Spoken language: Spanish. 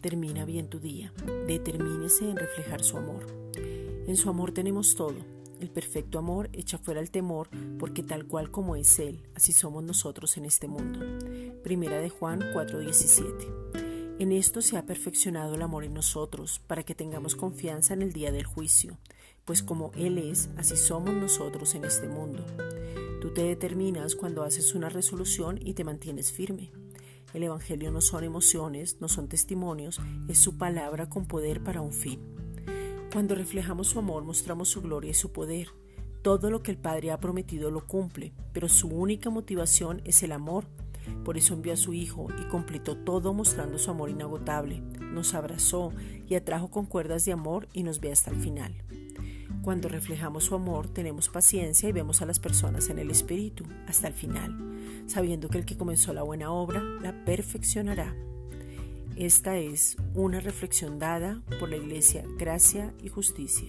termina bien tu día. Determínese en reflejar su amor. En su amor tenemos todo. El perfecto amor echa fuera el temor, porque tal cual como es Él, así somos nosotros en este mundo. Primera de Juan 4:17. En esto se ha perfeccionado el amor en nosotros, para que tengamos confianza en el día del juicio, pues como Él es, así somos nosotros en este mundo. Tú te determinas cuando haces una resolución y te mantienes firme. El Evangelio no son emociones, no son testimonios, es su palabra con poder para un fin. Cuando reflejamos su amor mostramos su gloria y su poder. Todo lo que el Padre ha prometido lo cumple, pero su única motivación es el amor. Por eso envió a su Hijo y completó todo mostrando su amor inagotable. Nos abrazó y atrajo con cuerdas de amor y nos ve hasta el final. Cuando reflejamos su amor, tenemos paciencia y vemos a las personas en el Espíritu hasta el final, sabiendo que el que comenzó la buena obra la perfeccionará. Esta es una reflexión dada por la Iglesia Gracia y Justicia.